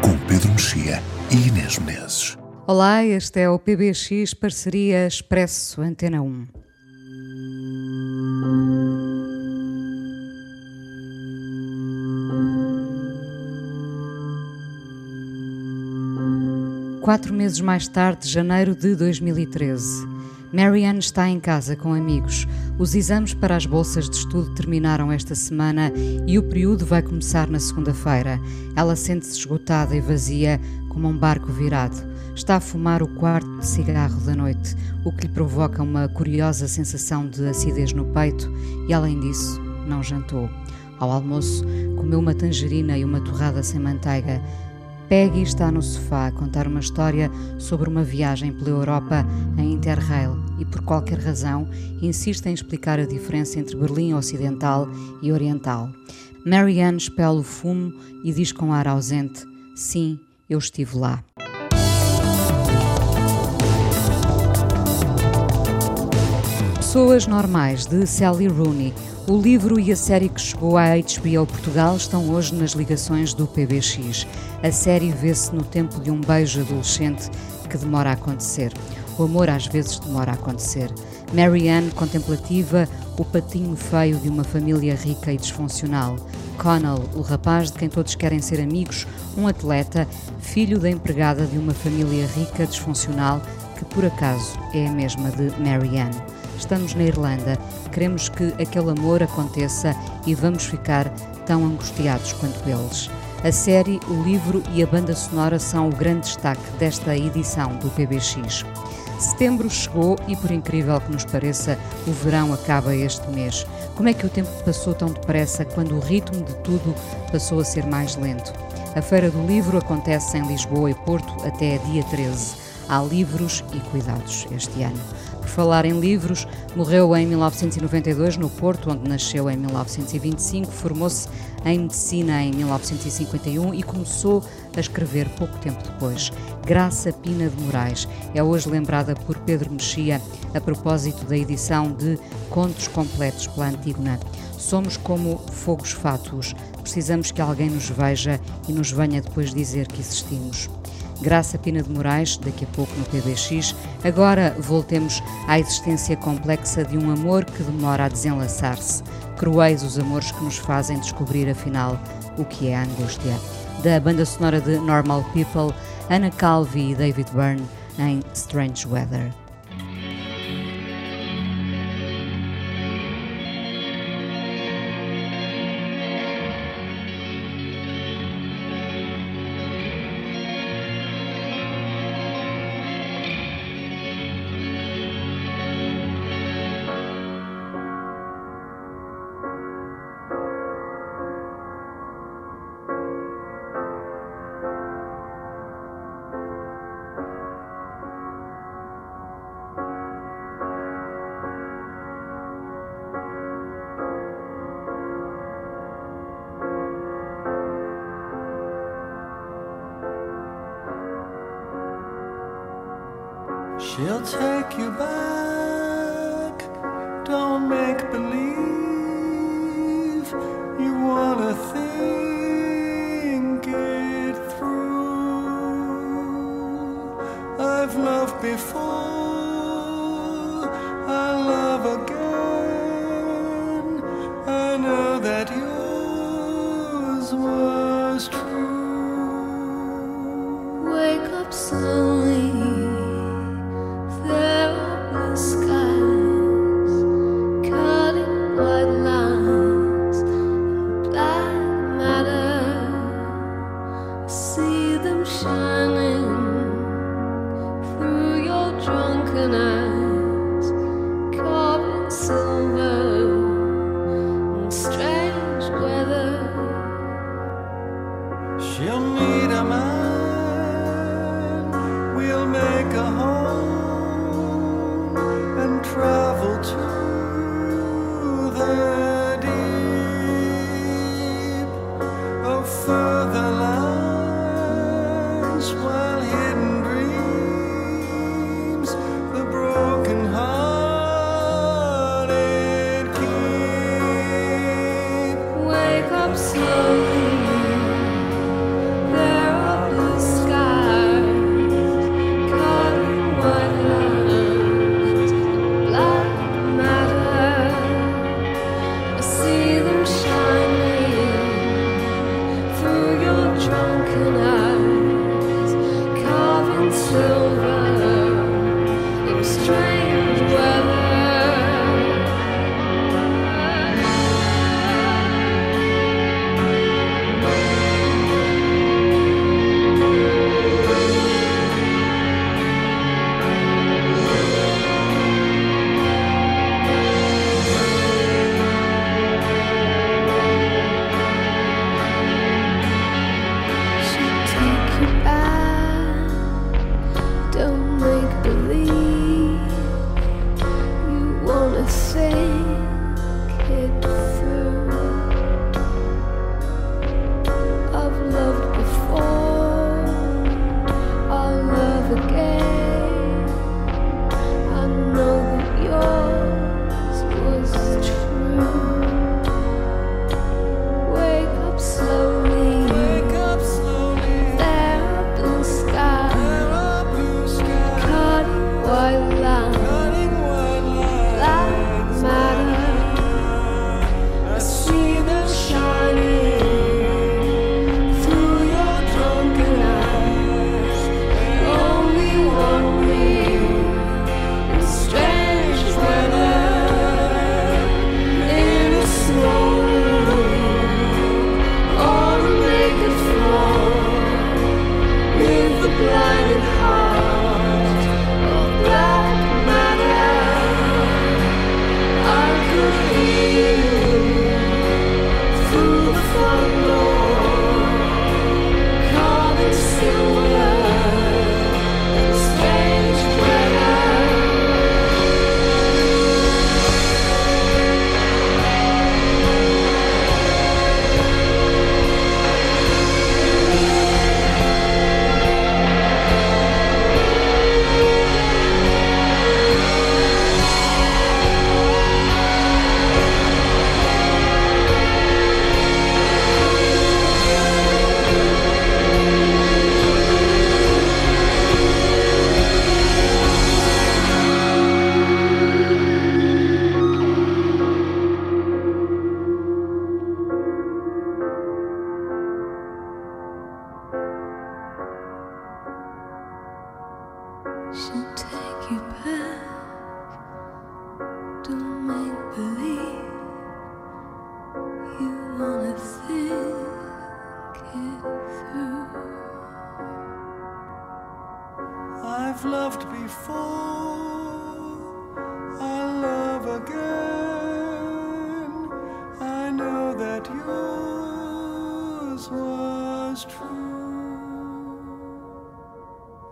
com Pedro Mexia e Inês Menezes. Olá, este é o PBX Parceria Expresso Antena 1. Quatro meses mais tarde, janeiro de 2013. Marianne está em casa com amigos. Os exames para as bolsas de estudo terminaram esta semana e o período vai começar na segunda-feira. Ela sente-se esgotada e vazia, como um barco virado. Está a fumar o quarto cigarro da noite, o que lhe provoca uma curiosa sensação de acidez no peito e, além disso, não jantou. Ao almoço, comeu uma tangerina e uma torrada sem manteiga. Peggy está no sofá a contar uma história sobre uma viagem pela Europa em Interrail e, por qualquer razão, insiste em explicar a diferença entre Berlim Ocidental e Oriental. Marianne espela o fumo e diz com ar ausente: Sim, eu estive lá. Pessoas Normais, de Sally Rooney. O livro e a série que chegou à HBO Portugal estão hoje nas ligações do PBX. A série vê-se no tempo de um beijo adolescente que demora a acontecer. O amor às vezes demora a acontecer. Marianne, contemplativa, o patinho feio de uma família rica e disfuncional. Connell, o rapaz de quem todos querem ser amigos, um atleta, filho da empregada de uma família rica, disfuncional, que por acaso é a mesma de Marianne. Estamos na Irlanda, queremos que aquele amor aconteça e vamos ficar tão angustiados quanto eles. A série, o livro e a banda sonora são o grande destaque desta edição do PBX. Setembro chegou e, por incrível que nos pareça, o verão acaba este mês. Como é que o tempo passou tão depressa quando o ritmo de tudo passou a ser mais lento? A Feira do Livro acontece em Lisboa e Porto até dia 13. Há livros e cuidados este ano. Por falar em livros, morreu em 1992 no Porto, onde nasceu em 1925, formou-se em medicina em 1951 e começou a escrever pouco tempo depois. Graça Pina de Moraes é hoje lembrada por Pedro Mexia a propósito da edição de Contos Completos pela Antígona. Somos como fogos fátuos, precisamos que alguém nos veja e nos venha depois dizer que existimos. Graça Pina de Moraes, daqui a pouco no PBX. Agora voltemos à existência complexa de um amor que demora a desenlaçar-se. Cruéis os amores que nos fazem descobrir, afinal, o que é a angústia. Da banda sonora de Normal People, Anna Calvi e David Byrne em Strange Weather. She'll take you back.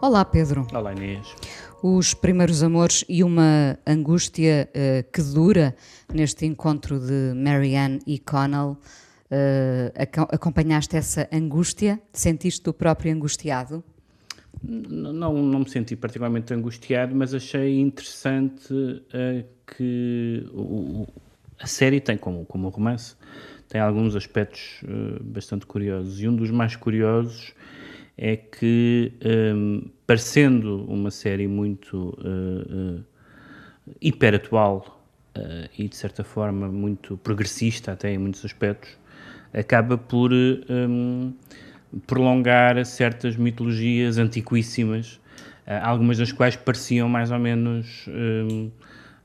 Olá, Pedro. Olá, Inês. Os primeiros amores e uma angústia eh, que dura neste encontro de Marianne e Connell. aco- acompanhaste essa angústia? Sentiste o próprio angustiado? Não, não me senti particularmente angustiado, mas achei interessante eh, que o- a série tem, como, como romance, tem alguns aspectos eh, bastante curiosos. E um dos mais curiosos é que, ehm, parecendo uma série muito eh, eh, hiperatual eh, e, de certa forma, muito progressista, até em muitos aspectos, acaba por ehm, prolongar certas mitologias antiquíssimas, algumas das quais pareciam mais ou menos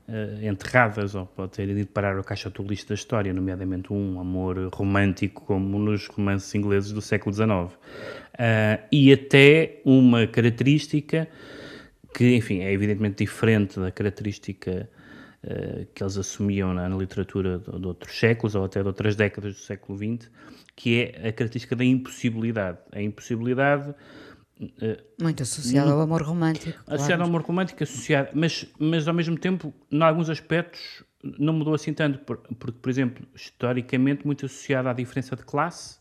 eh, enterradas, ou pode ter ido parar ao caixa lixo da história, nomeadamente um amor romântico, como nos romances ingleses do século XIX. Ah, e até uma característica que, enfim, é evidentemente diferente da característica eh, que eles assumiam na, na literatura de, de outros séculos ou até de outras décadas do século XX, que é a característica da impossibilidade. A impossibilidade Muito associado ao amor romântico. Associado claro. ao amor romântico, associado, mas, mas ao mesmo tempo, em alguns aspectos, não mudou assim tanto, por- porque, por exemplo, historicamente, muito associado à diferença de classe,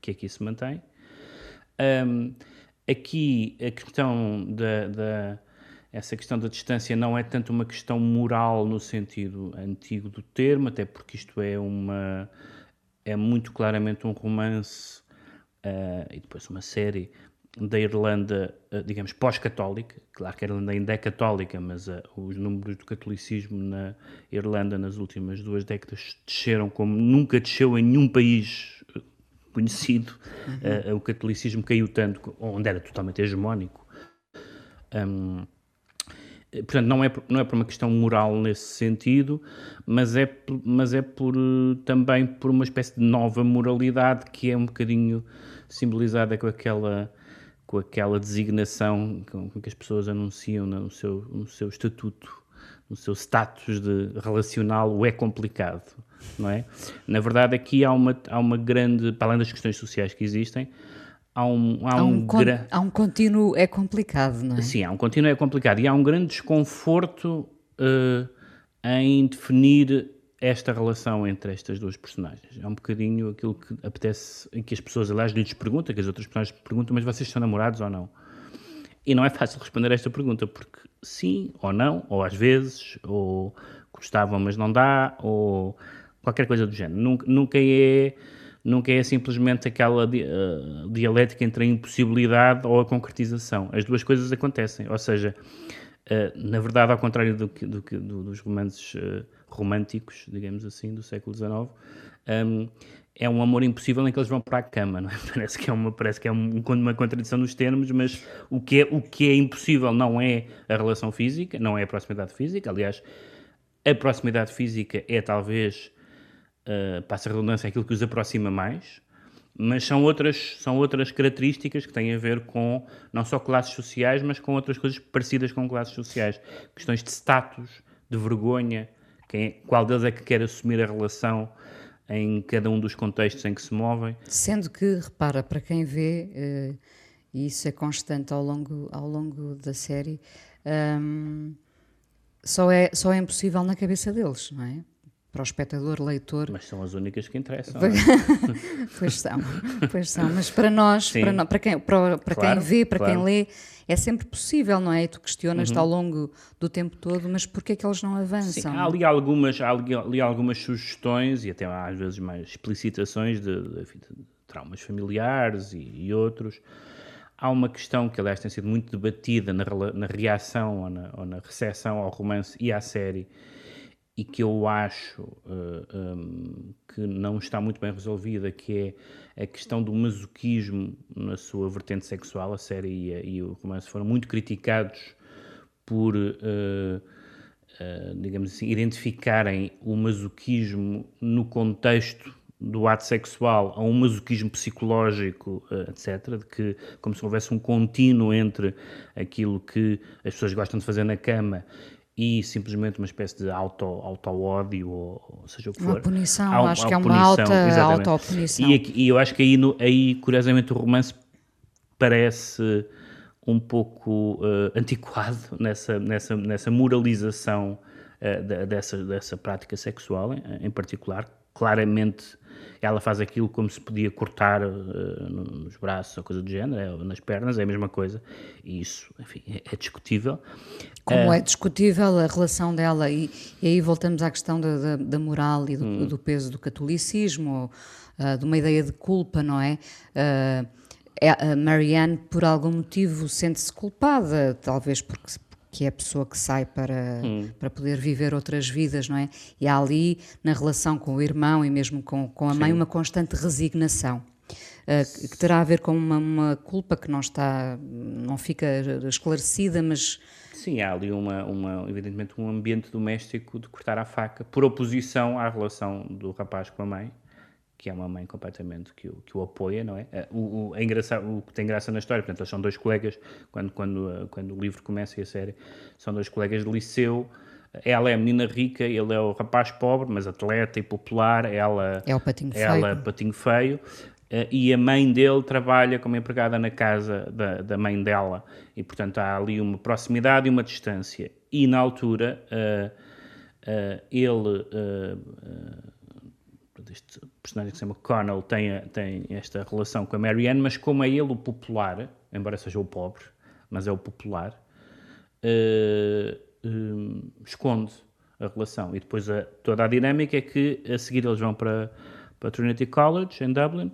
que aqui se mantém. Ahm, aqui, a questão da, da- essa questão da distância não é tanto uma questão moral no sentido antigo do termo, até porque isto é uma é muito claramente um romance ah, e depois uma série da Irlanda, ah, digamos, pós-católica. Claro que a Irlanda ainda é católica, mas ah, os números do catolicismo na Irlanda nas últimas duas décadas desceram como nunca desceu em nenhum país conhecido. Ah, o catolicismo caiu tanto, onde era totalmente hegemónico. Hum, Portanto, não é, por- não é por uma questão moral nesse sentido, mas é, mas é por, também por uma espécie de nova moralidade que é um bocadinho simbolizada com aquela, com aquela designação com, com que as pessoas anunciam no seu, no seu estatuto, no seu status de relacional, o é complicado, não é? Na verdade, aqui há uma, há uma grande, para além das questões sociais que existem, há um, há Há um, um, con- há um contínuo, é complicado, não é? Sim, há um contínuo é complicado e há um grande desconforto eh, em definir esta relação entre estas duas personagens. É um bocadinho aquilo que apetece, em que as pessoas, aliás, lhes perguntam, que as outras personagens perguntam, mas vocês são namorados ou não? E não é fácil responder a esta pergunta, porque sim ou não, ou às vezes, ou gostavam, mas não dá, ou qualquer coisa do género. Nunca, nunca é. Nunca é simplesmente aquela eh, dialética entre a impossibilidade ou a concretização. As duas coisas acontecem. Ou seja, eh, na verdade, ao contrário do que, do que- do- dos romances eh, românticos, digamos assim, do século XIX, hum, é um amor impossível em que eles vão para a cama, é? Parece que é uma, parece que é um- uma contradição nos termos, mas o que, é, o que é impossível não é a relação física, não é a proximidade física. Aliás, a proximidade física é talvez, uh, passa a redundância, aquilo que os aproxima mais, mas são outras, são outras características que têm a ver com não só classes sociais, mas com outras coisas parecidas com classes sociais. Questões de status, de vergonha, quem é- qual deles é que quer assumir a relação em cada um dos contextos em que se movem. Sendo que, repara, para quem vê, eh, e isso é constante ao longo, ao longo da série, hum, só, é, só é impossível na cabeça deles, não é? Para o espectador, leitor. Mas são as únicas que interessam. Pois, é? pois são, pois são. Mas para nós, Sim. para, no- para quem, para, para Claro, quem vê, para claro. quem lê, é sempre possível, não é? E tu questionas-te Uhum. ao longo do tempo todo, mas porquê é que eles não Sim, avançam? há ali algumas, há ali, algumas sugestões e até às vezes mais explicitações de, de- de traumas familiares e, e outros. Há uma questão que, aliás, tem sido muito debatida na, na reação ou na, ou na recepção ao romance e à série e que eu acho eh, hum, que não está muito bem resolvida, que é a questão do masoquismo na sua vertente sexual. A série e, a- e o romance foram muito criticados por, eh, eh, digamos assim, identificarem o masoquismo no contexto do ato sexual a um masoquismo psicológico, etc., de que como se houvesse um contínuo entre aquilo que as pessoas gostam de fazer na cama e simplesmente uma espécie de auto- auto-ódio, ou, ou seja o que Uma for. punição, Há um- acho que é uma punição, alta autopunição. E, e eu acho que aí, no- aí, curiosamente, o romance parece um pouco eh, antiquado nessa, nessa, nessa moralização eh, da- dessa, dessa prática sexual, em, em particular. Claramente, ela faz aquilo como se podia cortar no- nos braços ou coisa do género, é, ou nas pernas, é a mesma coisa. E isso, enfim, é, é discutível. Como Eh, é discutível a relação dela, e, e aí voltamos à questão da, da- da moral e do, Hum. do peso do catolicismo, ou, ah, de uma ideia de culpa, não é? Ah, é- Marianne, por algum motivo, sente-se culpada, talvez porque, porque é a pessoa que sai para, Hum. para poder viver outras vidas, não é? E há ali, na relação com o irmão e mesmo com, com a mãe, Sim. uma constante resignação. que que terá a ver com uma, uma culpa que não está, não fica esclarecida, mas Sim, há ali uma, uma, evidentemente um ambiente doméstico de cortar a faca, por oposição à relação do rapaz com a mãe, que é uma mãe completamente que o, que o apoia, não é? Eh, O, o, é o que tem graça na história, portanto, eles são dois colegas, quando, quando, eh, quando o livro começa e a série, são dois colegas de liceu, ela é a menina rica, ele é o rapaz pobre, mas atleta e popular, ela É o patinho ela feio. patinho feio. Uh, e a mãe dele trabalha como empregada na casa da, da mãe dela e portanto há ali uma proximidade e uma distância e na altura uh, uh, ele este personagem que se chama Connell tem, tem esta relação com a Marianne, mas como é ele o popular, embora seja o pobre, mas é o popular, esconde a relação. E depois a, toda a dinâmica é que a seguir eles vão para, para Trinity College, em Dublin,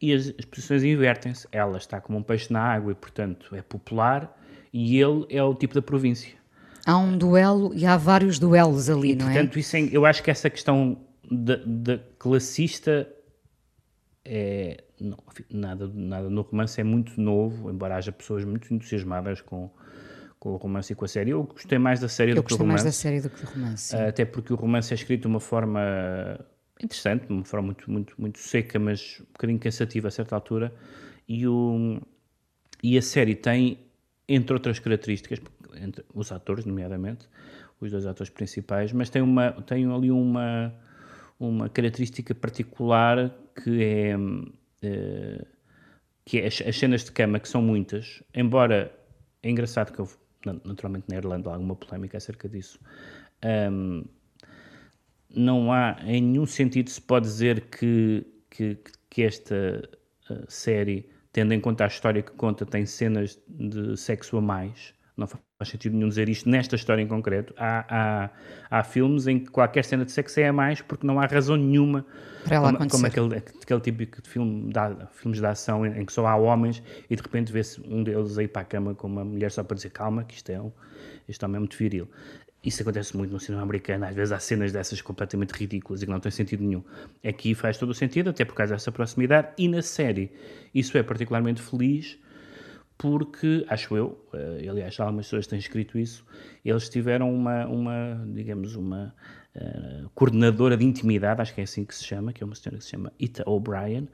e as, as posições invertem-se. Ela está como um peixe na água e, portanto, é popular, e ele é o tipo da província. Há um duelo e há vários duelos ali, e, não portanto, é? Isso é, eu acho que essa questão da classista é. Não, nada, nada no romance é muito novo, embora haja pessoas muito entusiasmadas com, com o romance e com a série. Eu gostei mais da série eu do que do romance. mais da série do que do romance. Uh, até porque o romance é escrito de uma forma interessante, de uma forma muito, muito, muito seca, mas um bocadinho cansativa a certa altura. E, o, e a série tem, entre outras características, entre os atores, nomeadamente, os dois atores principais, mas tem, uma, tem ali uma, uma característica particular que é, uh, que é as, as cenas de cama, que são muitas, embora é engraçado que houve, naturalmente na Irlanda, alguma polémica acerca disso. Um, não há, em nenhum sentido se pode dizer que, que, que esta uh, série, tendo em conta a história que conta, tem cenas de sexo a mais. Não faz sentido nenhum dizer isto nesta história em concreto. Há, há, há filmes em que qualquer cena de sexo é a mais porque não há razão nenhuma para ela como, acontecer. como aquele, aquele típico de filme de, filmes de ação em, em, que só há homens e de repente vê-se um deles aí para a cama com uma mulher só para dizer calma, que isto é um, isto é muito viril. Isso acontece muito no cinema americano, às vezes há cenas dessas completamente ridículas e que não têm sentido nenhum. Aqui faz todo o sentido, até por causa dessa proximidade, e na série isso é particularmente feliz porque, acho eu, uh, aliás, algumas pessoas têm escrito isso, eles tiveram uma, uma digamos, uma uh, coordenadora de intimidade, acho que é assim que se chama, que é uma senhora que se chama Ita O'Brien,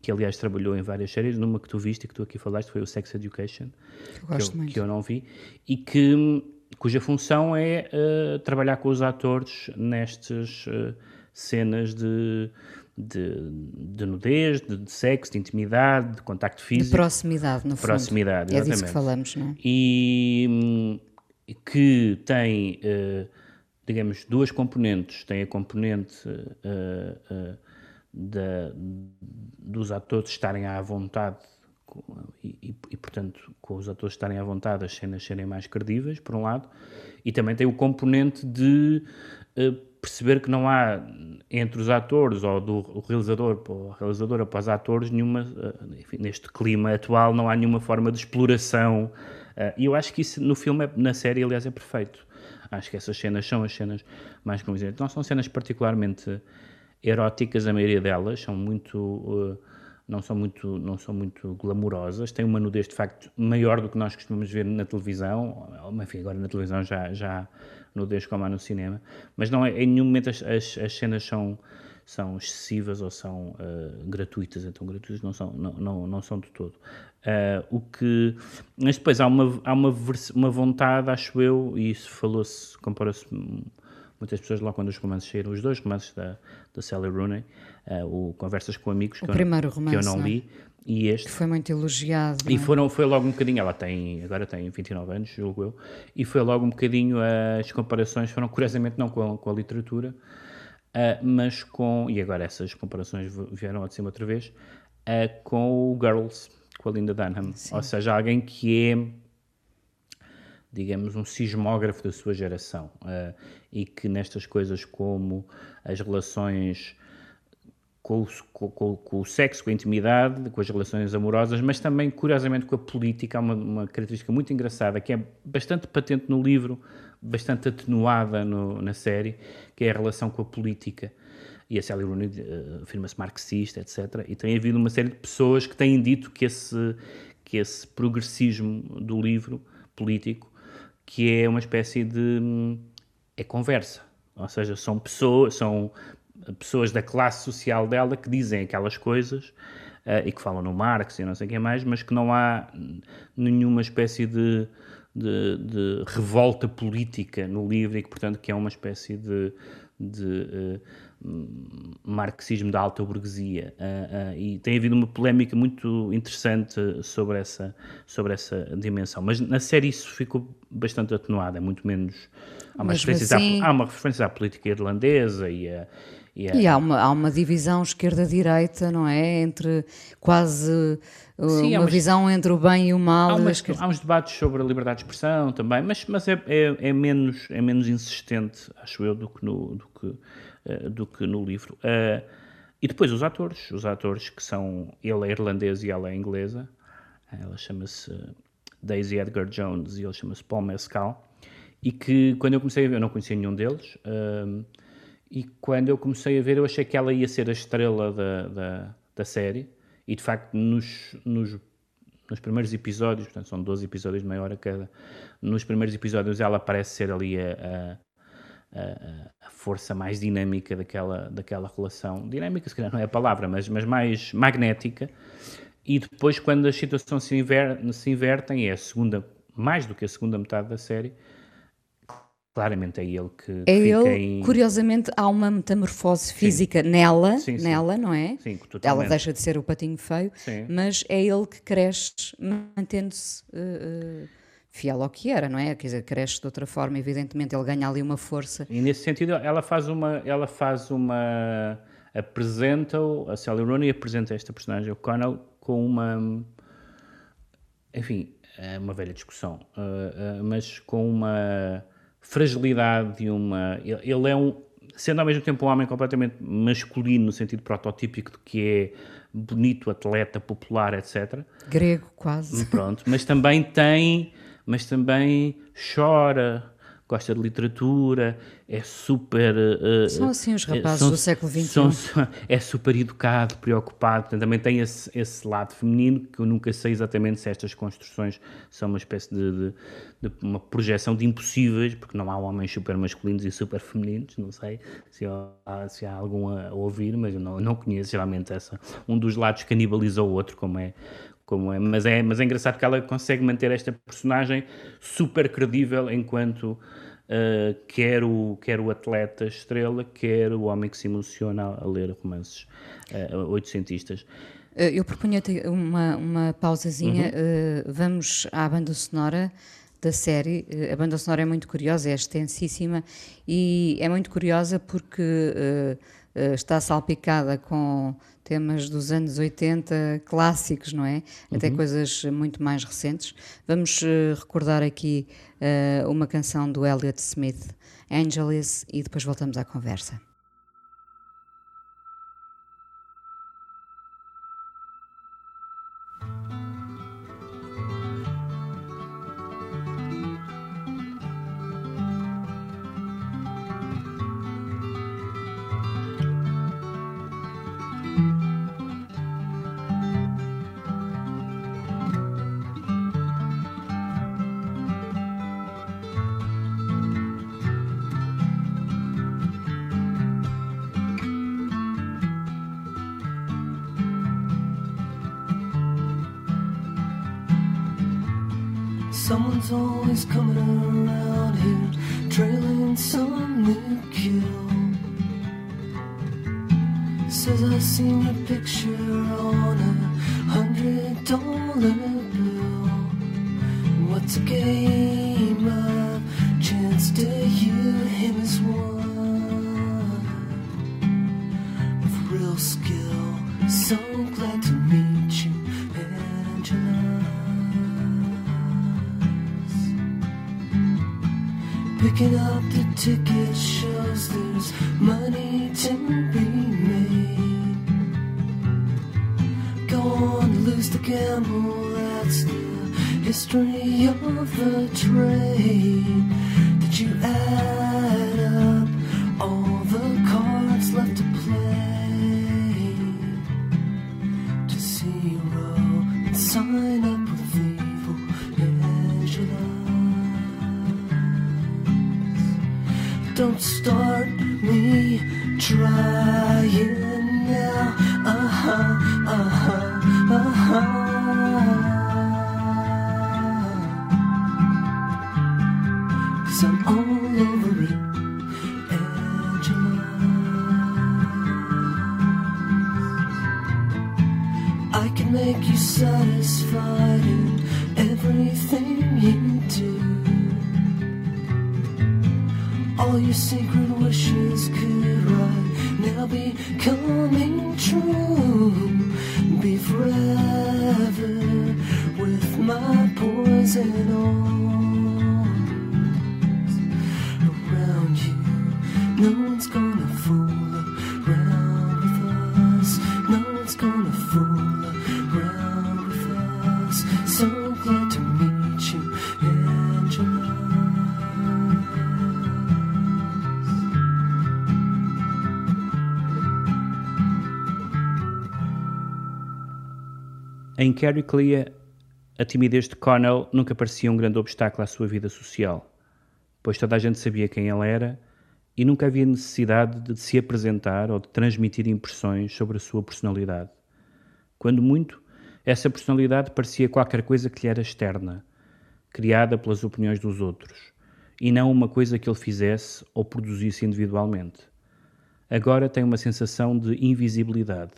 que aliás trabalhou em várias séries, numa que tu viste e que tu aqui falaste foi o Sex Education, eu que, eu, que eu não vi, e que cuja função é uh, trabalhar com os atores nestas uh, cenas de, de, de nudez, de, de, sexo, de intimidade, de contacto físico. De proximidade, no proximidade, fundo. É disso que falamos, não é? E hum, que tem, uh, digamos, duas componentes. Tem a componente da, dos atores estarem à vontade e, e, e, portanto, com os atores estarem à vontade, as cenas serem mais credíveis, por um lado, e também tem o componente de uh, perceber que não há entre os atores ou do realizador ou realizadora para os atores nenhuma, uh, enfim, neste clima atual, não há nenhuma forma de exploração. Uh, e eu acho que isso no filme, é, na série, aliás, é perfeito. Acho que essas cenas são as cenas mais convincentes. Não são cenas particularmente eróticas, a maioria delas, são muito não são muito, não são muito glamourosas, têm uma nudez de facto maior do que nós costumamos ver na televisão, enfim, agora na televisão já, já nudez como há no cinema, mas não é, em nenhum momento as, as, as cenas são, são excessivas ou são uh, gratuitas, então gratuitas não são, não, não, não são de todo. Uh, o que, mas depois há uma, há uma, uma vontade, acho eu, e isso falou-se, compara-se muitas pessoas lá quando os romances saíram, os dois romances da, da Sally Rooney, uh, o Conversas com Amigos, o que, primeiro eu, romance, que eu não, não li, e este... Que foi muito elogiado. E é? foram, foi logo um bocadinho, ela tem, agora tem 29 anos, julgo eu, e foi logo um bocadinho, as comparações foram curiosamente não com a, com a literatura, uh, mas com, e agora essas comparações vieram de cima outra vez, uh, com o Girls, com a Linda Dunham, Sim. ou seja, alguém que é digamos, um sismógrafo da sua geração uh, e que nestas coisas como as relações com com, com o, sexo, com a intimidade, com as relações amorosas, mas também, curiosamente, com a política, há uma, uma característica muito engraçada que é bastante patente no livro, bastante atenuada no, na série, que é a relação com a política. E a Sally Rooney uh, afirma-se marxista, etc. E tem havido uma série de pessoas que têm dito que esse, que esse progressismo do livro político que é uma espécie de é conversa, ou seja, são pessoas, são pessoas da classe social dela que dizem aquelas coisas uh, e que falam no Marx e não sei o que mais, mas que não há nenhuma espécie de, de, de, revolta política no livro e que, portanto, que é uma espécie de, de hum, marxismo da alta burguesia ah, ah, e tem havido uma polémica muito interessante sobre essa, sobre essa dimensão. Mas na série isso ficou bastante atenuado, é muito menos. Há uma, referência, assim- à, há uma referência à política irlandesa e a. A- E há uma, há uma divisão esquerda-direita, não é? Entre quase uh, Sim, uma visão entre o bem e o mal. Há, umas- há uns debates sobre a liberdade de expressão também, mas, mas é, é, é menos, é menos insistente, acho eu, do que no, do que, do que no livro. Eh, e depois os atores, os atores que são, ele é irlandês e ela é inglesa, ela chama-se Daisy Edgar Jones e ele chama-se Paul Mescal, e que quando eu comecei a ver, eu não conhecia nenhum deles, eh, e quando eu comecei a ver, eu achei que ela ia ser a estrela da, da, da série, e de facto, nos, nos, nos primeiros episódios, portanto, são 12 episódios de meia hora cada, nos primeiros episódios ela parece ser ali a, a, a- força mais dinâmica daquela, daquela relação. Dinâmica, se calhar não é a palavra, mas, mas mais magnética. E depois, quando as situações se, inver, se invertem, é a segunda, mais do que a segunda metade da série, claramente é ele que É fica ele, em... curiosamente, há uma metamorfose física nela, Sim, sim. nela, não é? Sim, Ela totalmente. deixa de ser o patinho feio, Sim. mas é ele que cresce, mantendo-se uh, uh, fiel ao que era, não é? Quer dizer, cresce de outra forma, evidentemente, ele ganha ali uma força. E nesse sentido, ela faz uma, ela faz uma, apresenta a Sally Rooney apresenta esta personagem, o Connell, com uma, enfim, é uma velha discussão, uh, uh, mas com uma fragilidade e uma, ele ele é um, sendo ao mesmo tempo um homem completamente masculino no sentido prototípico de que é bonito, atleta, popular, etc. Grego, quase. Pronto, mas também tem, mas também chora, gosta de literatura, é super. eh, São assim os eh, rapazes são- do século XXI. são- é super educado, preocupado, portanto, também tem esse, esse lado feminino que eu nunca sei exatamente se estas construções são uma espécie de, de- de uma projeção de impossíveis, porque não há homens super masculinos e super femininos, não sei se há, se há algum a, a ouvir, mas eu não, não conheço geralmente essa. Um dos lados canibaliza o outro, como é. Como é, mas, é, mas é engraçado que ela consegue manter esta personagem super credível enquanto uh, quer, o, quer o atleta estrela, quer o homem que se emociona a, a ler romances uh, oitocentistas. Uh, Eu propunha-te uma, uma pausazinha. Uhum. Uh, vamos à banda sonora da série. A banda sonora é muito curiosa, é extensíssima e é muito curiosa porque uh, uh, está salpicada com temas dos anos 80 clássicos, não é? Até Uhum. coisas muito mais recentes. Vamos uh, recordar aqui uh, uma canção do Elliott Smith, Angeles, e depois voltamos à conversa. On, lose the gamble, that's the history of the trade. Did you add up all the cards left to play? To zero and sign up with Vivo Angela. Don't start me trying now. Uh huh, uh huh, uh Em Carrie Clea, a timidez de Connell nunca parecia um grande obstáculo à sua vida social, pois toda a gente sabia quem ela era e nunca havia necessidade de se apresentar ou de transmitir impressões sobre a sua personalidade. Quando muito, essa personalidade parecia qualquer coisa que lhe era externa, criada pelas opiniões dos outros, e não uma coisa que ele fizesse ou produzisse individualmente. Agora tem uma sensação de invisibilidade,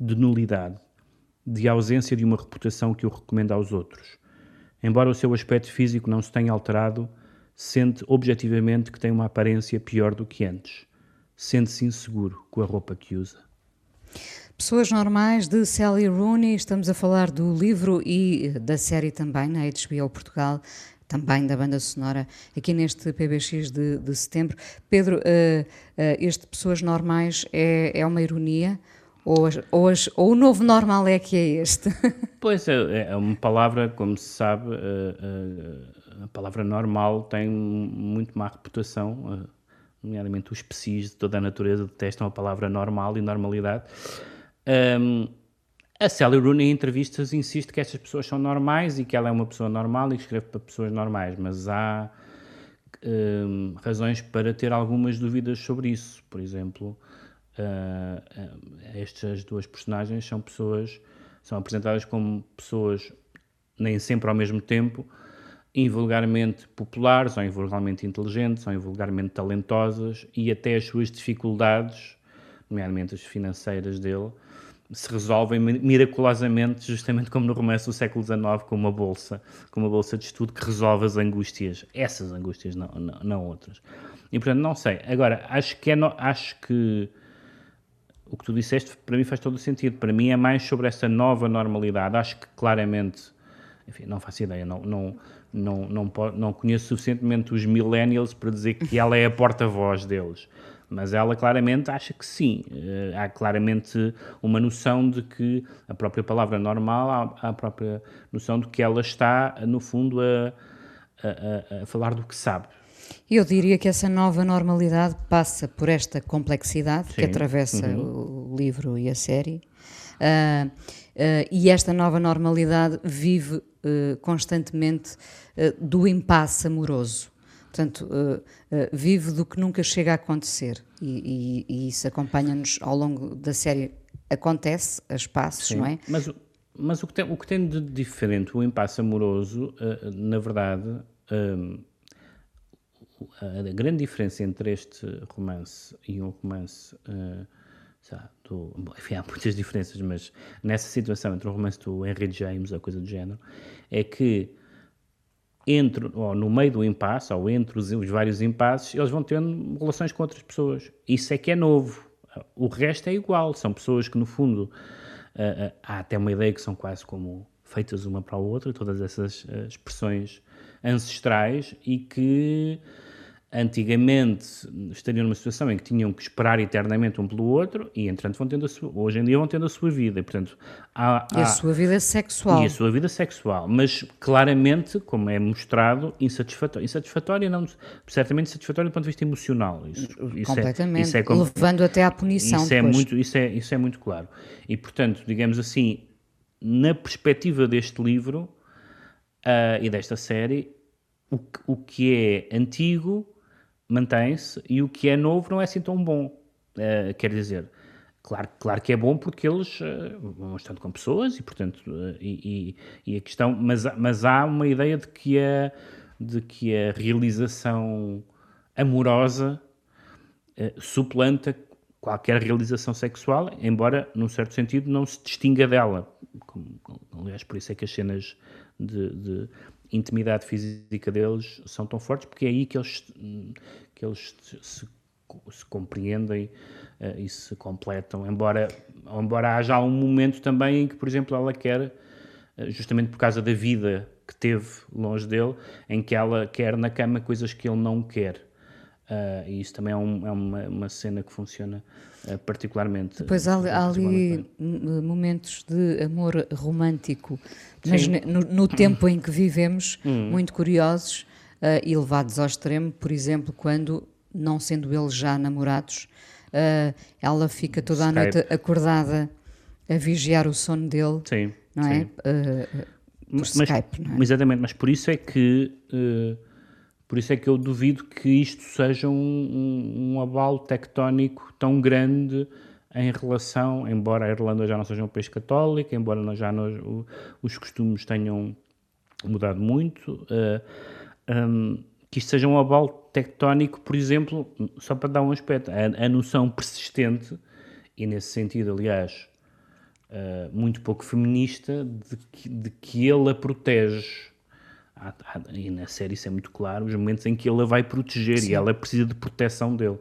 de nulidade, de ausência de uma reputação que o recomenda aos outros. Embora o seu aspecto físico não se tenha alterado, sente objetivamente que tem uma aparência pior do que antes. Sente-se inseguro com a roupa que usa. Pessoas Normais de Sally Rooney, estamos a falar do livro e da série também na HBO Portugal, também da banda sonora, aqui neste PBX de, de setembro. Pedro, uh, uh, este Pessoas Normais é, é uma ironia? Ou, ou, o novo normal é que é este? Pois é, é uma palavra, como se sabe, eh, eh, a palavra normal tem muito má reputação, eh, nomeadamente os PCs de toda a natureza detestam a palavra normal e normalidade. Ahm, a Sally Rooney em entrevistas insiste que estas pessoas são normais e que ela é uma pessoa normal e escreve para pessoas normais, mas há hum, razões para ter algumas dúvidas sobre isso. Por exemplo, ah, estas duas personagens são pessoas, são apresentadas como pessoas nem sempre ao mesmo tempo, invulgarmente populares, ou invulgarmente inteligentes, ou invulgarmente talentosas, e até as suas dificuldades, nomeadamente as financeiras dele, se resolvem mi- miraculosamente, justamente como no romance do século XIX, com uma bolsa, com uma bolsa de estudo que resolve as angústias, essas angústias, não, não, não outras. E portanto, não sei. Agora, acho que é, no- acho que o que tu disseste para mim faz todo o sentido. Para mim é mais sobre essa nova normalidade. Acho que claramente, enfim, não faço ideia, não, não, não, não, não conheço suficientemente os millennials para dizer que ela é a porta-voz deles. Mas ela claramente acha que sim. Eh, há claramente uma noção de que a própria palavra normal, há a própria noção de que ela está, no fundo, a- a- a falar do que sabe. Eu diria que essa nova normalidade passa por esta complexidade que Sim. atravessa Uhum. o livro e a série, ah, ah, e esta nova normalidade vive ah, constantemente do impasse amoroso. Portanto, vive do que nunca chega a acontecer, e, e- e isso acompanha-nos ao longo da série. Acontece a espaços, Sim, não é? Mas, o- mas o, que tem, o que tem de diferente o impasse amoroso, na verdade, a, grande diferença entre este romance e um romance, lá, do, bom, enfim, há muitas diferenças, mas nessa situação entre o romance do Henry James, ou coisa do género, é que entre, ou no meio do impasse, ou entre os, os vários impasses, eles vão tendo relações com outras pessoas. Isso é que é novo. O resto é igual. São pessoas que, no fundo, ah, ah, há até uma ideia que são quase como feitas uma para a outra, todas essas expressões ancestrais, e que antigamente estariam numa situação em que tinham que esperar eternamente um pelo outro e, entretanto, vão tendo a sua, hoje em dia vão tendo a sua vida. E, portanto, há, E a há- sua vida sexual. e a sua vida sexual, mas claramente, como é mostrado, insatisfatória. Insatisfatória, não, certamente insatisfatória do ponto de vista emocional. Isso, isso é- Completamente, isso é como- levando até à punição Isso é, muito, isso, é, isso é muito claro. E, portanto, digamos assim, na perspectiva deste livro ah, e desta série, o, o que é antigo mantém-se e o que é novo não é assim tão bom. Ah, quer dizer, claro, claro que é bom porque eles ah, vão estando com pessoas e, portanto, ah, e, e- e a questão, mas, mas há uma ideia de que a, de que a realização amorosa suplanta qualquer realização sexual, embora, num certo sentido, não se distinga dela. Como- aliás, por isso é que as cenas de, de- intimidade física deles são tão fortes porque é aí que eles, que eles se, se compreendem eh, e se completam, embora, embora haja um momento também em que, por exemplo, ela quer, eh, justamente por causa da vida que teve longe dele, em que ela quer na cama coisas que ele não quer. Uh, e isso também é, um- é uma, uma cena que funciona uh, particularmente. Depois há, há ali momentos de amor romântico, mas Sim. ne- no, no tempo em que vivemos, Hum. muito curiosos ah, e levados ao extremo, por exemplo, quando, não sendo eles já namorados, ela fica toda a Skype. noite acordada a vigiar o sono dele, Sim, não é? sim. Ah, por mas, Skype, não é? Exatamente, mas por isso é que por isso é que eu duvido que isto seja um, um, um abalo tectónico tão grande em relação, embora a Irlanda já não seja um país católico, embora já os costumes tenham mudado muito, eh, hum, que isto seja um abalo tectónico, por exemplo, só para dar um aspecto, a, a noção persistente, e nesse sentido, aliás, uh, muito pouco feminista de que, de que ele a protege. Há- há- e na série isso é muito claro, os momentos em que ele a vai proteger Sim. e ela precisa de proteção dele.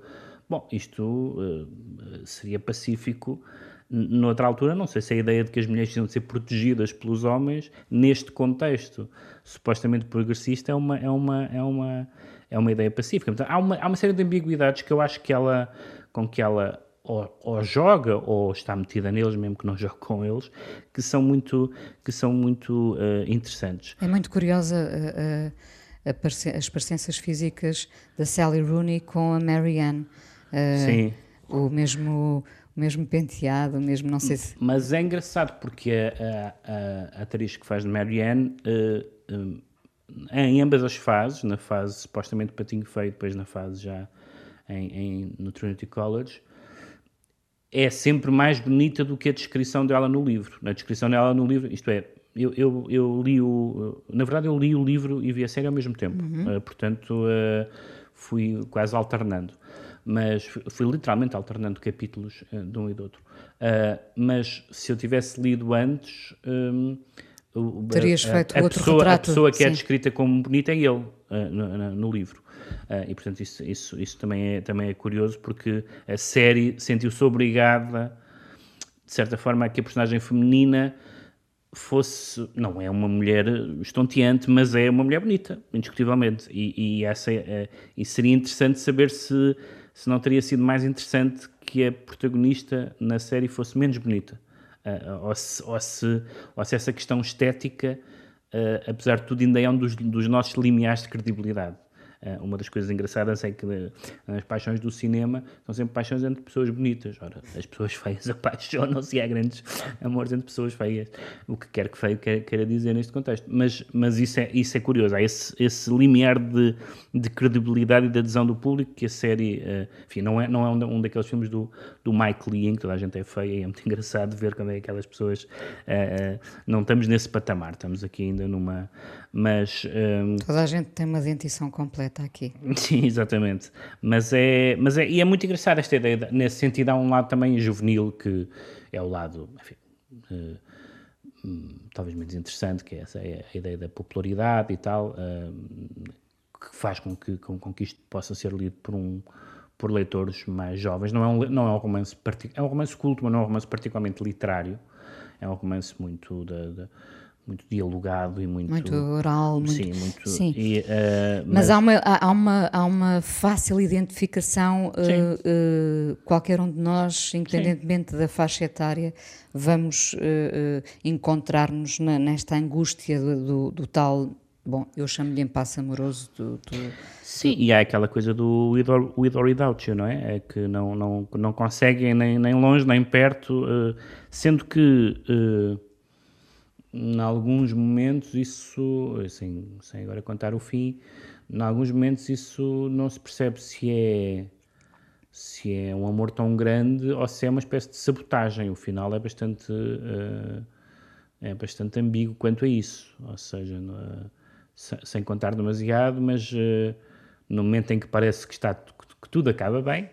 Bom, isto uh, seria pacífico noutra altura, não sei se a ideia de que as mulheres precisam de ser protegidas pelos homens neste contexto supostamente progressista é uma, é uma, é uma, é uma ideia pacífica. Portanto, há, uma, há uma série de ambiguidades que eu acho que ela, com que ela ou, ou joga ou está metida neles, mesmo que não jogue com eles, que são muito, que são muito eh, interessantes. É muito curiosa uh, uh, as parecenças físicas da Sally Rooney com a Marianne. Uh, Sim. O mesmo, o mesmo penteado, o mesmo, não sei se. Mas é engraçado porque a, a- a atriz que faz de Marianne, eh, eh, em ambas as fases, na fase supostamente patinho feio, depois na fase já em, em- no Trinity College, é sempre mais bonita do que a descrição dela no livro. Na descrição dela no livro, isto é, eu, eu, eu li o. Na verdade, eu li o livro e vi a série ao mesmo tempo. Uhum. Eh, portanto, eh, fui quase alternando. Mas fui, literalmente alternando capítulos eh, de um e do outro. Mas se eu tivesse lido antes. o- Terias a- a- feito a outro pessoa, retrato, A pessoa que é sim. descrita como bonita é ele, no- no livro. Eh, e, portanto, isso, isso, isso também, é, também é curioso, porque a série sentiu-se obrigada, de certa forma, a que a personagem feminina fosse, não é uma mulher estonteante, mas é uma mulher bonita, indiscutivelmente. E, e essa, é- e seria interessante saber se, se não teria sido mais interessante que a protagonista na série fosse menos bonita. Ah, ou, se, ou, se, ou se essa questão estética, ah, apesar de tudo, ainda é um dos, dos nossos limiares de credibilidade. Ah, uma das coisas engraçadas é que eh, as paixões do cinema são sempre paixões entre pessoas bonitas. Ora, as pessoas feias apaixonam-se e há grandes amores entre pessoas feias. O que quer que feio queira dizer neste contexto. Mas, mas isso, é, isso é curioso. Há esse, esse limiar de, de credibilidade e de adesão do público que a série. eh, enfim, não é, não é um, da- daqueles filmes do, do Mike Lee em que toda a gente é feia e é muito engraçado ver como é que aquelas pessoas. eh, eh, não estamos nesse patamar, estamos aqui ainda numa. Mas. Toda a gente tem uma dentição completa aqui. Sim, exatamente. Mas é, mas é, e é muito engraçado esta ideia. de- Nesse sentido, há um lado também juvenil que é o lado, enfim, hum, talvez menos interessante, que é essa é a ideia da popularidade e tal, eh, que faz com que, com, com que isto possa ser lido por um por leitores mais jovens. Não é um, não é um romance é um romance culto, mas não é um romance particularmente literário. É um romance muito da- da- muito dialogado e muito Muito oral, muito- sim, muito sim. e, eh, Mas, há, uma, há, uma, há uma fácil identificação, Sim. eh, qualquer um de nós, independentemente da faixa etária, vamos encontrar-nos nesta angústia do, do- do tal, bom, eu chamo-lhe impasse amoroso, do, do- Sim, e há aquela coisa do with or, with or without you, não é? É que não, não, não conseguem nem, nem longe nem perto, sendo que em alguns momentos isso, assim, sem agora contar o fim, em alguns momentos isso não se percebe se é se é um amor tão grande ou se é uma espécie de sabotagem. O final é bastante eh, é bastante ambíguo quanto a isso, ou seja, se- sem contar demasiado, mas eh, no momento em que parece que está que tudo acaba bem,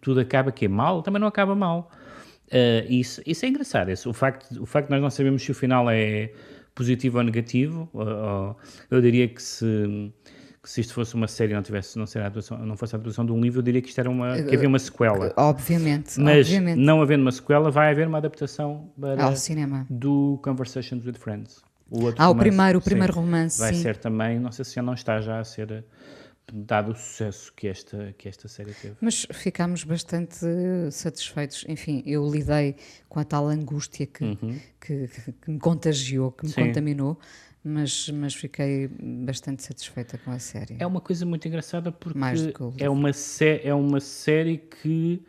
tudo acaba que é mal, também não acaba mal. Eh, isso, isso é engraçado. O, facto, o facto de nós não sabemos se o final é positivo ou negativo. Ou- ou- eu diria que se, que se isto fosse uma série e não tivesse não, ser a adaptação, não fosse a adaptação de um livro, eu diria que isto era uma que havia uma sequela. Obviamente, Mas obviamente. não havendo uma sequela, vai haver uma adaptação para Ao cinema. do Conversations with Friends. O outro Ah, o romance, primeiro- o sim, primeiro romance, Vai sim. ser também, não sei se já não está já a ser eh, dado o sucesso que esta, que esta série teve. Mas ficámos bastante satisfeitos. Enfim, eu lidei com a tal angústia que, que, que- que me contagiou, que me Uhum. Sim. contaminou, mas, mas fiquei bastante satisfeita com a série. É uma coisa muito engraçada porque é uma, sé é uma série que.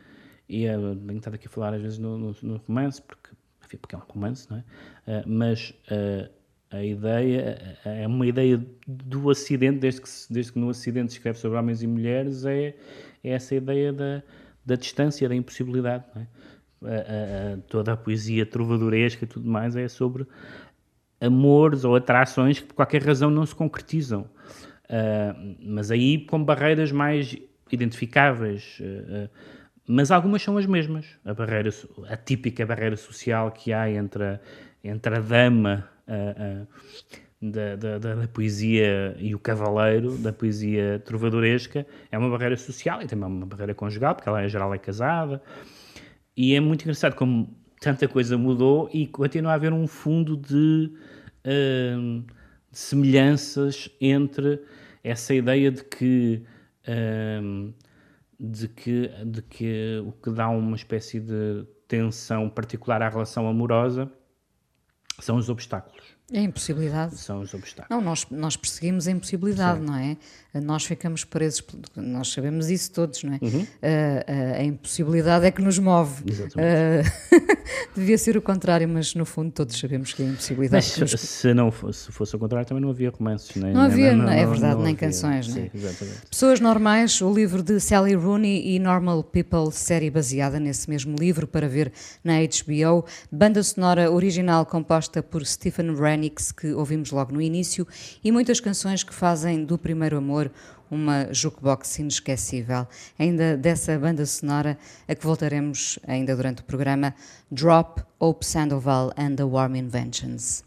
E é, tenho estado aqui a falar às vezes no, no, no romance, porque, enfim, porque é um romance, não é? Ah, mas ah, a ideia é uma ideia do acidente, desde que, desde que no acidente se escreve sobre homens e mulheres, é, é essa ideia da, da distância, da impossibilidade. É? A- a- toda a poesia trovadoresca e tudo mais é sobre amores ou atrações que por qualquer razão não se concretizam. Ah, mas aí com barreiras mais identificáveis. ah, ah, mas algumas são as mesmas. A, barreira, a típica barreira social que há entre a, entre a dama da, da- da- poesia e o cavaleiro da poesia trovadoresca é uma barreira social e também uma barreira conjugal, porque ela em geral é casada. E é muito engraçado como tanta coisa mudou e continua a haver um fundo de, hum, de semelhanças entre essa ideia de que, hum, de, que, de que o que dá uma espécie de tensão particular à relação amorosa são os obstáculos. É a impossibilidade. São os obstáculos. Não, nós, nós perseguimos a impossibilidade, não é? Nós ficamos presos, nós sabemos isso todos, não é? Ah, ah, a impossibilidade é que nos move. Ah, devia ser o contrário, mas no fundo todos sabemos que é a impossibilidade Mas que nos se, não fosse, se fosse ao contrário, também não havia romances. Nem, Não havia, nem- é verdade, nem havia. canções, não é? Sim, exatamente. Pessoas Normais, o livro de Sally Rooney e Normal People, série baseada nesse mesmo livro para ver na HBO. Banda sonora original composta por Stephen Renix, que ouvimos logo no início, e muitas canções que fazem do primeiro amor uma jukebox inesquecível. Ainda dessa banda sonora a que voltaremos ainda durante o programa, Drop, Hope Sandoval and the Warm Inventions.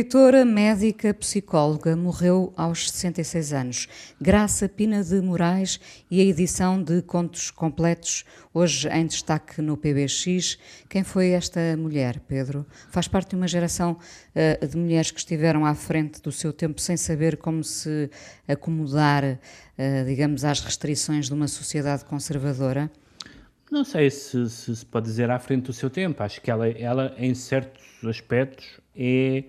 Escritora, médica, psicóloga, morreu aos 66 anos. Graça Pina de Moraes e a edição de Contos Completos, hoje em destaque no PBX. Quem foi esta mulher, Pedro? Faz parte de uma geração uh, de mulheres que estiveram à frente do seu tempo sem saber como se acomodar, uh, digamos, às restrições de uma sociedade conservadora? Não sei se, se, se pode dizer à frente do seu tempo. Acho que ela, ela em certos aspectos, é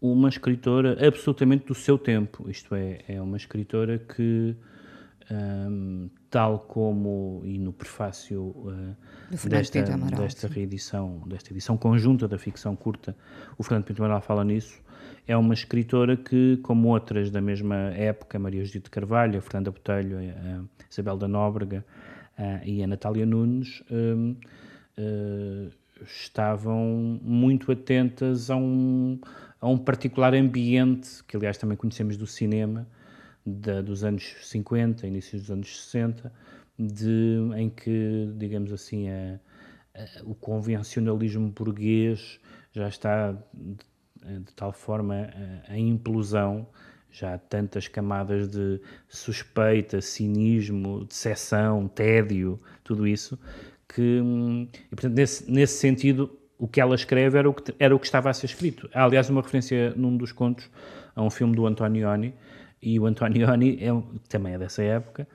uma escritora absolutamente do seu tempo. Isto é, é uma escritora que, um, tal como e no prefácio uh, desta, Amaral, desta reedição, desta edição conjunta da ficção curta, o Fernando Pinto Amaral fala nisso. É uma escritora que, como outras da mesma época, Maria Judite de Carvalho, a Fernanda Botelho, a Isabel da Nóbrega uh, e a Natália Nunes, um, uh, estavam muito atentas a um, a um particular ambiente, que aliás também conhecemos do cinema, da, dos anos 50, início dos anos 60, de, em que, digamos assim, a, a, o convencionalismo burguês já está de, de tal forma em implosão, já há tantas camadas de suspeita, cinismo, decepção, tédio, tudo isso, que, e, portanto, nesse, nesse sentido, o que ela escreve era o que, era o que estava a ser escrito. Há, aliás, uma referência num dos contos a um filme do Antonioni, e o Antonioni é, também é dessa época,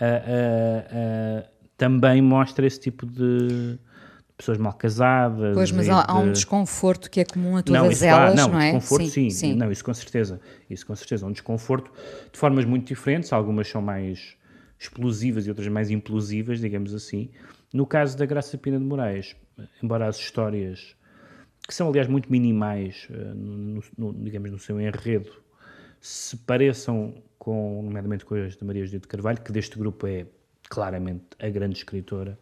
uh, uh, uh, também mostra esse tipo de pessoas mal casadas. Pois, mas há, de... há, um desconforto que é comum a todas não, elas, não, não é? desconforto sim, sim, sim, Não, isso com certeza. Isso com certeza. Um desconforto de formas muito diferentes, algumas são mais explosivas e outras mais implosivas, digamos assim. No caso da Graça Pina de Moraes, embora as histórias, que são aliás muito minimais, eh, no, no, digamos, no seu enredo, se pareçam com, nomeadamente com as de Maria Judite de Carvalho, que deste grupo é claramente a grande escritora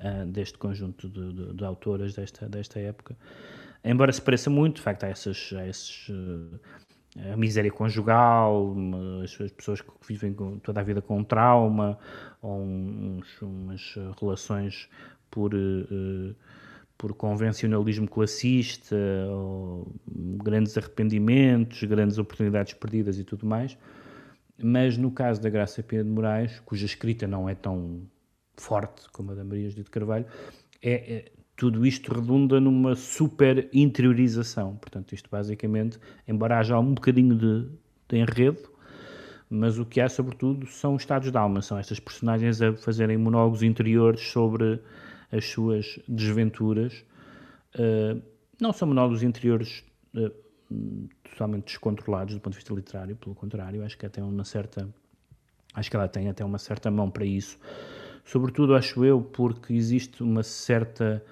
uh, deste conjunto de, de, de, autoras desta, desta época. Embora se pareça muito, de facto, há, essas, há esses, uh, a miséria conjugal, as, as, pessoas que vivem toda a vida com um trauma, ou uns, umas relações por, uh, por convencionalismo classista, grandes arrependimentos, grandes oportunidades perdidas e tudo mais. Mas no caso da Graça Pena de Moraes, cuja escrita não é tão forte como a da Maria Judite Carvalho, é, é, tudo isto redunda numa super interiorização. Portanto, isto basicamente, embora haja um bocadinho de, de enredo, mas o que há, sobretudo, são estados de alma, são estas personagens a fazerem monólogos interiores sobre as suas desventuras. Uh, não são monólogos interiores uh, totalmente descontrolados do ponto de vista literário, pelo contrário, acho que até uma certa acho que ela tem até uma certa mão para isso. Sobretudo, acho eu, porque existe uma certa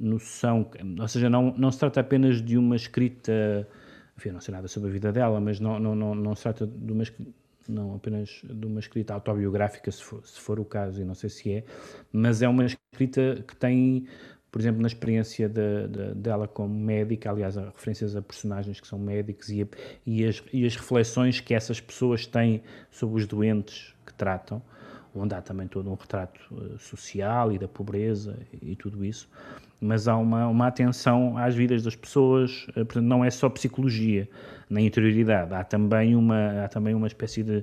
noção, ou seja, não, não se trata apenas de uma escrita, enfim, não sei nada sobre a vida dela, mas não, não, não, não se trata de uma não apenas de uma escrita autobiográfica, se for, se for o caso, e não sei se é, mas é uma escrita que tem, por exemplo, na experiência de, de, dela como médica, aliás, há referências a personagens que são médicos e, a, e, as, e as reflexões que essas pessoas têm sobre os doentes que tratam, onde há também todo um retrato uh, social e da pobreza e, e tudo isso, mas há uma, uma atenção às vidas das pessoas, uh, portanto, não é só psicologia, na interioridade. Há também uma, há também uma espécie de,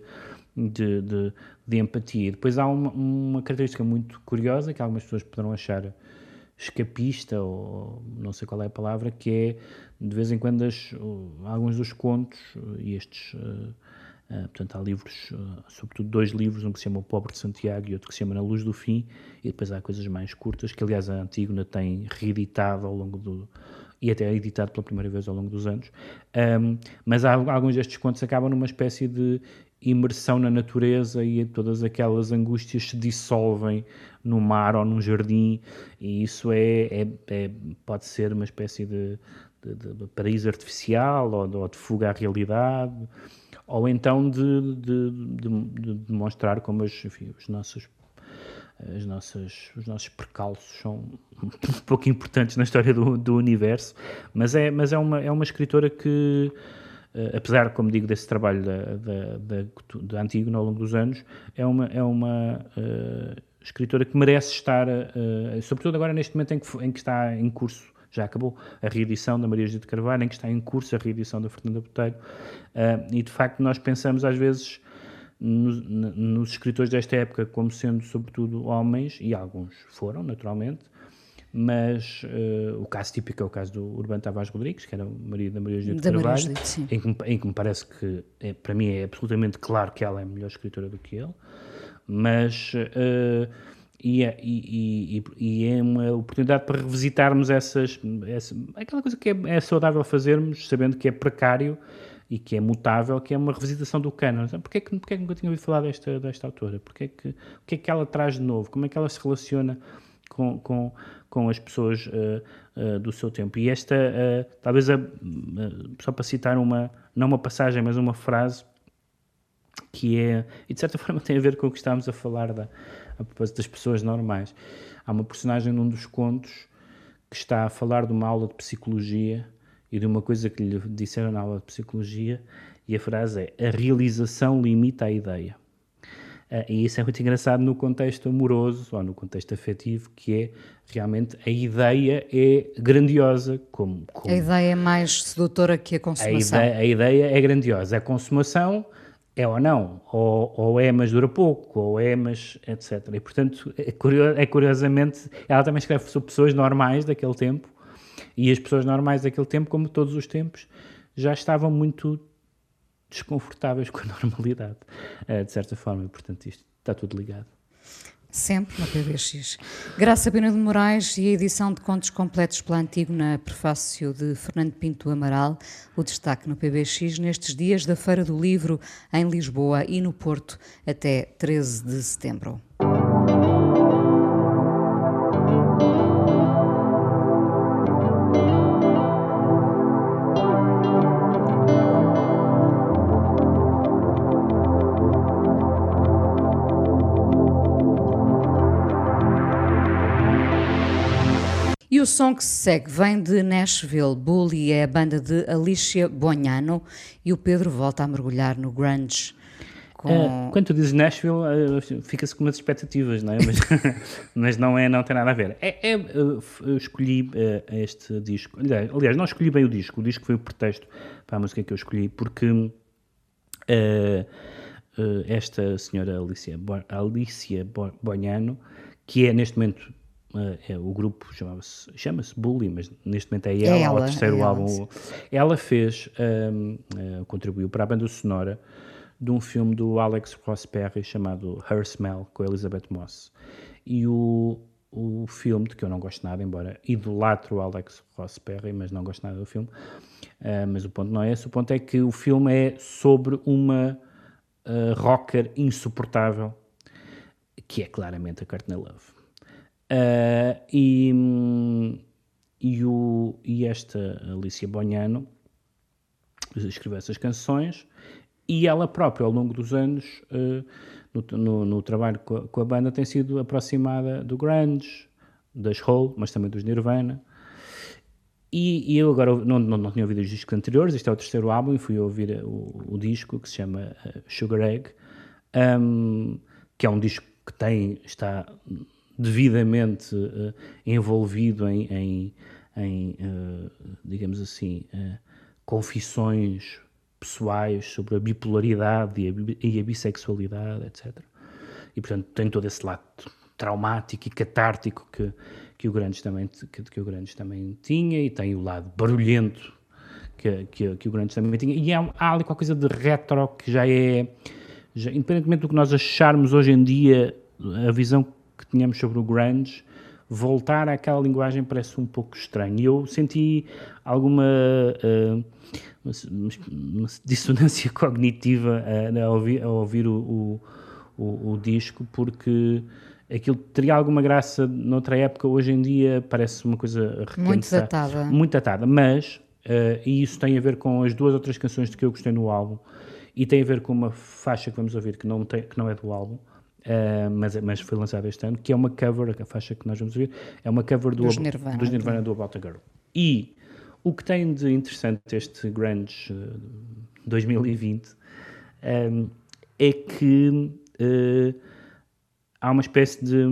de, de, de empatia. Depois há uma, uma, característica muito curiosa que algumas pessoas poderão achar escapista, ou não sei qual é a palavra, que é de vez em quando as, alguns dos contos, e estes. Uh, Uh, portanto, há livros, uh, sobretudo dois livros, um que se chama O Pobre de Santiago e outro que se chama Na Luz do Fim, e depois há coisas mais curtas, que aliás a Antígona tem reeditado ao longo do, e até editado pela primeira vez ao longo dos anos. Um, mas há, alguns destes contos acabam numa espécie de imersão na natureza e todas aquelas angústias se dissolvem no mar ou num jardim e isso é, é, é pode ser uma espécie de, de, de paraíso artificial ou ou de, fuga à realidade ou então de, de demonstrar como as, enfim, os nossos as nossas, os nossos percalços são um pouco importantes na história do, do universo, mas é, mas é, uma, é uma escritora que, uh, apesar, como digo, desse trabalho da, da, da, da ao longo dos anos, é uma, é uma uh, escritora que merece estar, uh, sobretudo agora neste momento em que, em que está em curso já acabou a reedição da Maria de Carvalho, em que está em curso a reedição da Fernanda Botelho, uh, e de facto nós pensamos às vezes nos, nos escritores desta época como sendo sobretudo homens, e alguns foram, naturalmente, mas uh, o caso típico é o caso do Urbano Tavares Rodrigues, que era o marido da Maria de Carvalho, em, que, em que me parece que, é, para mim, é absolutamente claro que ela é melhor escritora do que ele, mas... Uh, e é, e, e, e é, uma oportunidade para revisitarmos essas, essa, aquela coisa que é, é, saudável fazermos, sabendo que é precário e que é mutável, que é uma revisitação do canon. Porquê, que, porquê que nunca tinha ouvido falar desta, desta autora? Porquê que, o que é que ela traz de novo? Como é que ela se relaciona com, com, com as pessoas uh, uh, do seu tempo? E esta, uh, talvez, só para citar uma, não uma passagem, mas uma frase que é, e de certa forma tem a ver com o que estávamos a falar da, a propósito das pessoas normais. Há uma personagem num dos contos que está a falar de uma aula de psicologia e de uma coisa que lhe disseram na aula de psicologia, e a frase é: A realização limita a ideia. Uh, e isso é muito engraçado no contexto amoroso ou no contexto afetivo, que é realmente a ideia é grandiosa. Como, como a ideia é mais sedutora que a consumação. A ideia, a ideia é grandiosa. A consumação é ou não, ou, ou, é, mas dura pouco, ou é, mas etc. E portanto, é, é curiosamente, ela também escreve sobre pessoas normais daquele tempo, e as pessoas normais daquele tempo, como todos os tempos, já estavam muito desconfortáveis com a normalidade, eh, de certa forma, e portanto isto está tudo ligado. Sempre no PBX. Graça Pena de Moraes e a edição de contos completos pela Antígona, prefácio de Fernando Pinto Amaral, o destaque no PBX nestes dias da Feira do Livro em Lisboa e no Porto até 13 de setembro. Som que se segue vem de Nashville. Bully é a banda de Alicia Bonhano e o Pedro volta a mergulhar no grunge. Com... Uh, quando tu dizes Nashville, uh, fica-se com umas expectativas, não é? Mas, mas, não é, não tem nada a ver. É, é uh, eu escolhi este disco. Aliás, não escolhi bem o disco. O disco foi o pretexto para a música que eu escolhi, porque esta senhora Alicia, Bo Alicia Bonhano, que é neste momento é, o grupo chama-se chama Bully, mas neste momento é ela, é ela o terceiro é álbum. Ela, ela fez, um, uh, contribuiu para a banda sonora de um filme do Alex Ross Perry chamado Her Smell, com Elizabeth Moss. E o, o filme, de que eu não gosto nada, embora idolatro o Alex Ross Perry, mas não gosto nada do filme, uh, mas o ponto não é esse, o ponto é que o filme é sobre uma uh, rocker insuportável, que é claramente a Courtney Love. Uh, e, e, o, e esta Alicia Bonhano escreveu essas canções e ela própria, ao longo dos anos, uh, no, no, no, trabalho com a, banda, tem sido aproximada do grunge, das Hole, mas também dos Nirvana. E, e eu agora não, não, não, tinha ouvido os discos anteriores, este é o terceiro álbum, e fui ouvir o, o disco que se chama uh, Sugar Egg, um, que é um disco que tem, está devidamente uh, envolvido em, em, em uh, digamos assim, uh, confissões pessoais sobre a bipolaridade e a, e a, bissexualidade, etc. E, portanto, tem todo esse lado traumático e catártico que, que, o Grandes também, que, que o Grandes também tinha e tem o lado barulhento que, que, que o Grandes também tinha. E há, há ali qualquer coisa de retro que já é, já, independentemente do que nós acharmos hoje em dia, a visão que tínhamos sobre o grunge, voltar àquela linguagem parece um pouco estranho. E eu senti alguma uh, uma, uma, dissonância cognitiva uh, ao ouvir, ouvir o, o, o, o, disco, porque aquilo teria alguma graça noutra época, hoje em dia parece uma coisa muito datada. Muito datada, mas, uh, e isso tem a ver com as duas outras canções de que eu gostei no álbum, e tem a ver com uma faixa que vamos ouvir que não, tem, que não é do álbum, Uh, mas, mas foi lançado este ano, que é uma cover, a faixa que nós vamos ver, é uma cover do, dos, Nirvana, dos Nirvana do About a Girl. E o que tem de interessante este Grunge uh, 2020 um, é que uh, há uma espécie de.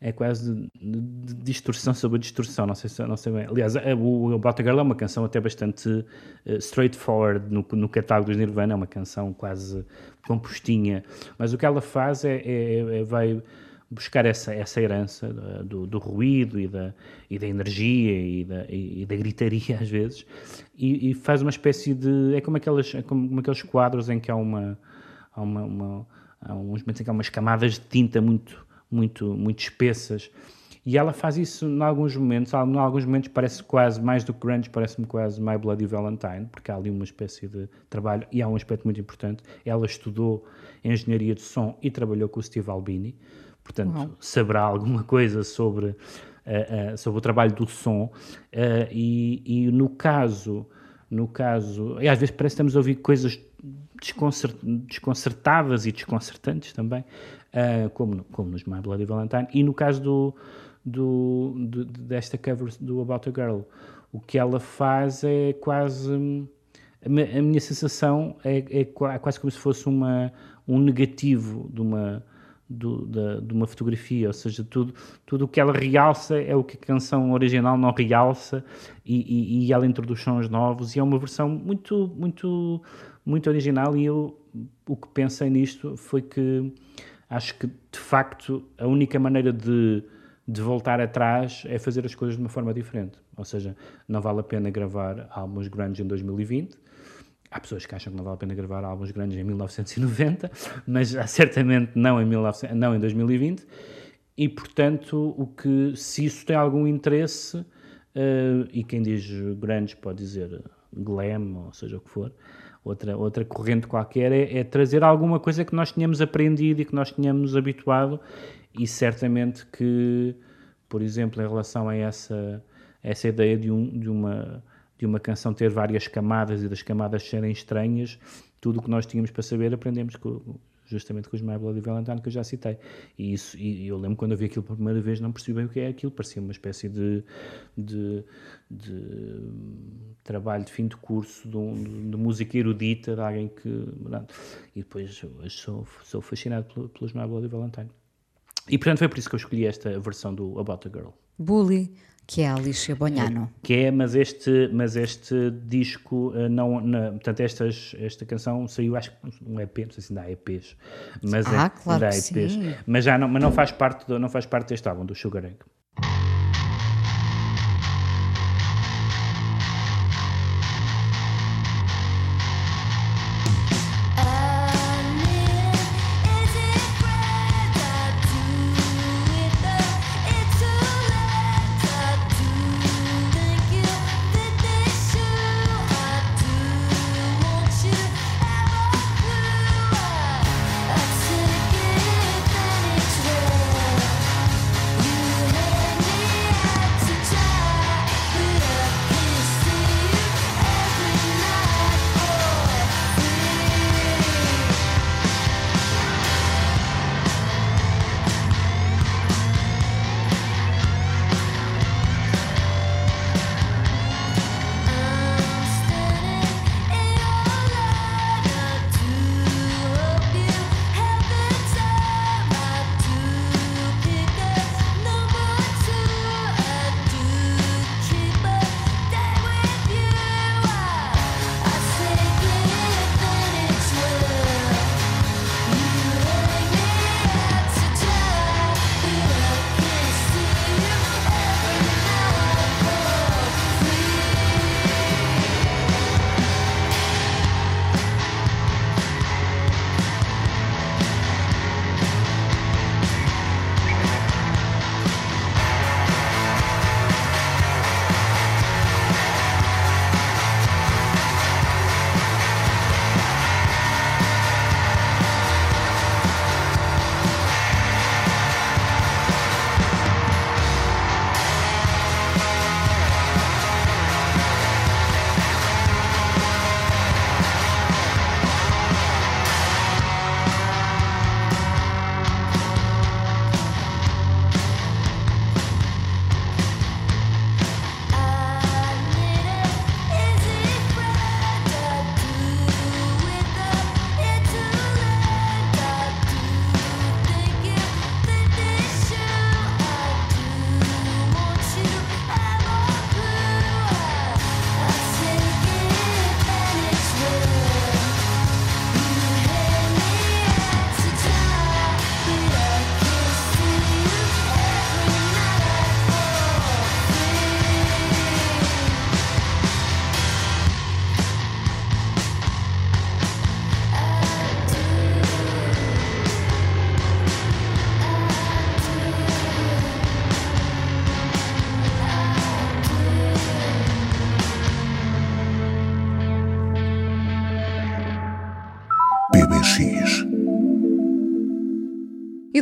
é quase de, de distorção sobre a distorção, não sei, se, não sei bem. Aliás, a- o About a Girl é uma canção até bastante eh, straightforward no, no catálogo dos Nirvana, é uma canção quase compostinha, mas o que ela faz é, é- é- vai buscar essa, essa herança da- do, do ruído e da, e da energia e da, e, da gritaria às vezes e, e faz uma espécie de... é como, aquelas, é como aqueles quadros em que há uma... Há, uma, uma- há uns momentos em que há umas camadas de tinta muito, muito, muito espessas e ela faz isso em alguns momentos, em alguns momentos parece quase, mais do que grunge, parece-me quase My Bloody Valentine, porque há ali uma espécie de trabalho, e há um aspecto muito importante, ela estudou engenharia de som e trabalhou com o Steve Albini, portanto Uau. saberá alguma coisa sobre, eh, eh, sobre o trabalho do som, eh, e, e no caso, no caso, e às vezes parece que estamos a ouvir coisas desconcer- desconcertadas e desconcertantes também, como, como nos My Bloody Valentine, e no caso do, do, do- desta cover do About a Girl, o que ela faz é quase. hum, A mi- a minha sensação é, é qua- quase como se fosse uma, um negativo de uma, do- da- de uma fotografia, ou seja, tudo, tudo o que ela realça é o que a canção original não realça e, e- e ela introduz sons novos. E é uma versão muito, muito, muito original. E eu o que pensei nisto foi que acho que de facto a única maneira de, de voltar atrás é fazer as coisas de uma forma diferente, ou seja, não vale a pena gravar álbuns grandes em 2020 Há pessoas que acham que não vale a pena gravar álbuns grandes em 1990, mas certamente não em, 1900 não em 2020. E, portanto, o que, se isso tem algum interesse, eh, e quem diz grandes pode dizer glam, ou seja o que for, outra, outra corrente qualquer, é, é trazer alguma coisa que nós tínhamos aprendido e que nós tínhamos habituado, e certamente que, por exemplo, em relação a essa, essa ideia de, um, de uma de uma canção ter várias camadas e das camadas serem estranhas, tudo o que nós tínhamos para saber aprendemos com, justamente com os My Bloody Valentine que eu já citei. E, isso, e eu lembro quando eu vi aquilo pela primeira vez, não percebi bem o que é aquilo, parecia uma espécie de, de, de trabalho de fim de curso, de, um- de música erudita, de alguém que. E depois sou, sou fascinado pelo- pelos My Bloody Valentine. E portanto foi por isso que eu escolhi esta versão do About a Girl. Bully, que é a Alicia Bonhano. Que é, mas este, mas este disco eh, não, não- portanto estas, esta canção saiu acho que um EP, não sei se ainda há EPs, mas Ah, é, claro ainda há EPs, sim. mas já não, mas não faz parte do, não faz parte deste álbum do Sugar Egg.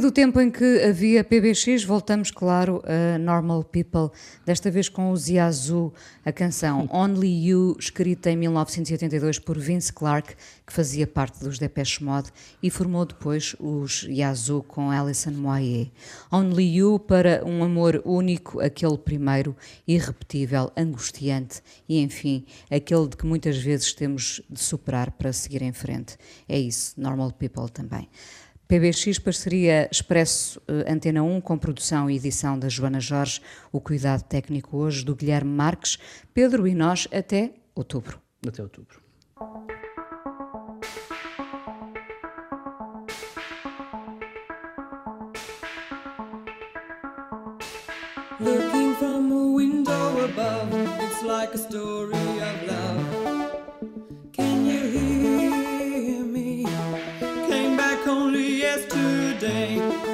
Do tempo em que havia PBX, voltamos, claro, a Normal People, desta vez com o Yazoo, a canção Only You, escrita em 1982 por Vince Clarke, que fazia parte dos Depeche Mode e formou depois os Yazoo com Alison Moyer. Only You para um amor único, aquele primeiro, irrepetível, angustiante e, enfim, aquele de que muitas vezes temos de superar para seguir em frente. É isso, Normal People também. PBX Parceria Expresso eh, Antena 1 com produção e edição da Joana Jorge, o cuidado técnico hoje do Guilherme Marques, Pedro e nós até outubro. Até outubro. Looking from a window above, it's like a story day.